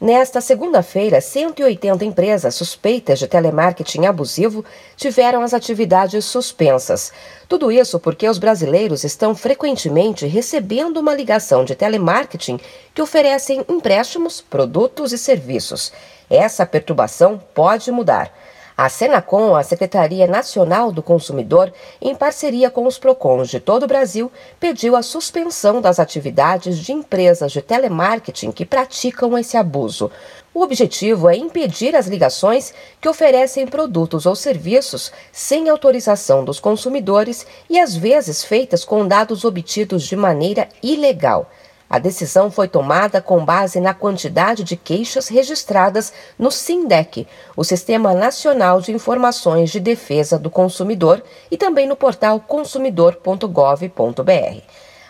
Nesta segunda-feira, 180 empresas suspeitas de telemarketing abusivo tiveram as atividades suspensas. Tudo isso porque os brasileiros estão frequentemente recebendo uma ligação de telemarketing que oferecem empréstimos, produtos e serviços. Essa perturbação pode mudar. A Senacom, a Secretaria Nacional do Consumidor, em parceria com os PROCONs de todo o Brasil, pediu a suspensão das atividades de empresas de telemarketing que praticam esse abuso. O objetivo é impedir as ligações que oferecem produtos ou serviços sem autorização dos consumidores e às vezes feitas com dados obtidos de maneira ilegal. A decisão foi tomada com base na quantidade de queixas registradas no SINDEC, o Sistema Nacional de Informações de Defesa do Consumidor, e também no portal consumidor.gov.br.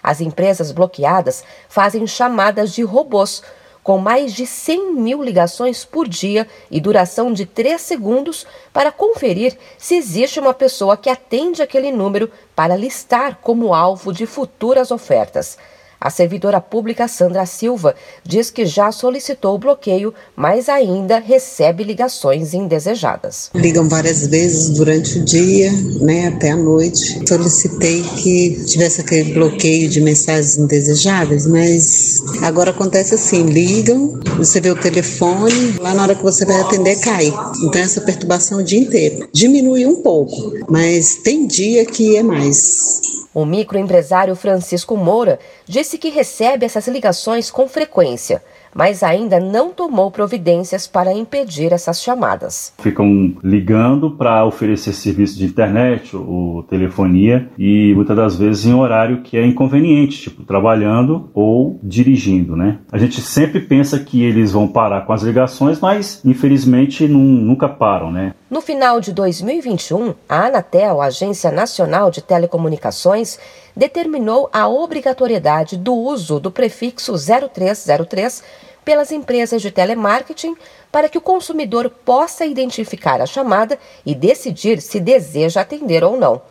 As empresas bloqueadas fazem chamadas de robôs, com mais de 100 mil ligações por dia e duração de 3 segundos para conferir se existe uma pessoa que atende aquele número para listar como alvo de futuras ofertas. A servidora pública Sandra Silva diz que já solicitou o bloqueio, mas ainda recebe ligações indesejadas. Ligam várias vezes durante o dia, né, até a noite. Solicitei que tivesse aquele bloqueio de mensagens indesejáveis, mas agora acontece assim: ligam, você vê o telefone, lá na hora que você vai atender cai. Então essa perturbação o dia inteiro. Diminui um pouco, mas tem dia que é mais. O microempresário Francisco Moura disse que recebe essas ligações com frequência mas ainda não tomou providências para impedir essas chamadas. Ficam ligando para oferecer serviço de internet ou telefonia e muitas das vezes em horário que é inconveniente, tipo trabalhando ou dirigindo, né? A gente sempre pensa que eles vão parar com as ligações, mas infelizmente não, nunca param, né? No final de 2021, a Anatel, a Agência Nacional de Telecomunicações, determinou a obrigatoriedade do uso do prefixo 0303 pelas empresas de telemarketing para que o consumidor possa identificar a chamada e decidir se deseja atender ou não.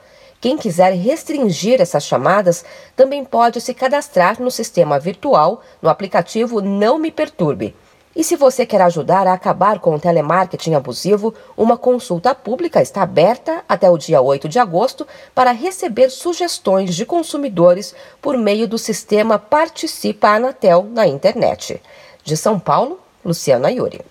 Quem quiser restringir essas chamadas também pode se cadastrar no sistema virtual no aplicativo Não Me Perturbe. E se você quer ajudar a acabar com o telemarketing abusivo, uma consulta pública está aberta até o dia 8 de agosto para receber sugestões de consumidores por meio do sistema Participa Anatel na internet. De São Paulo, Luciana Yuri.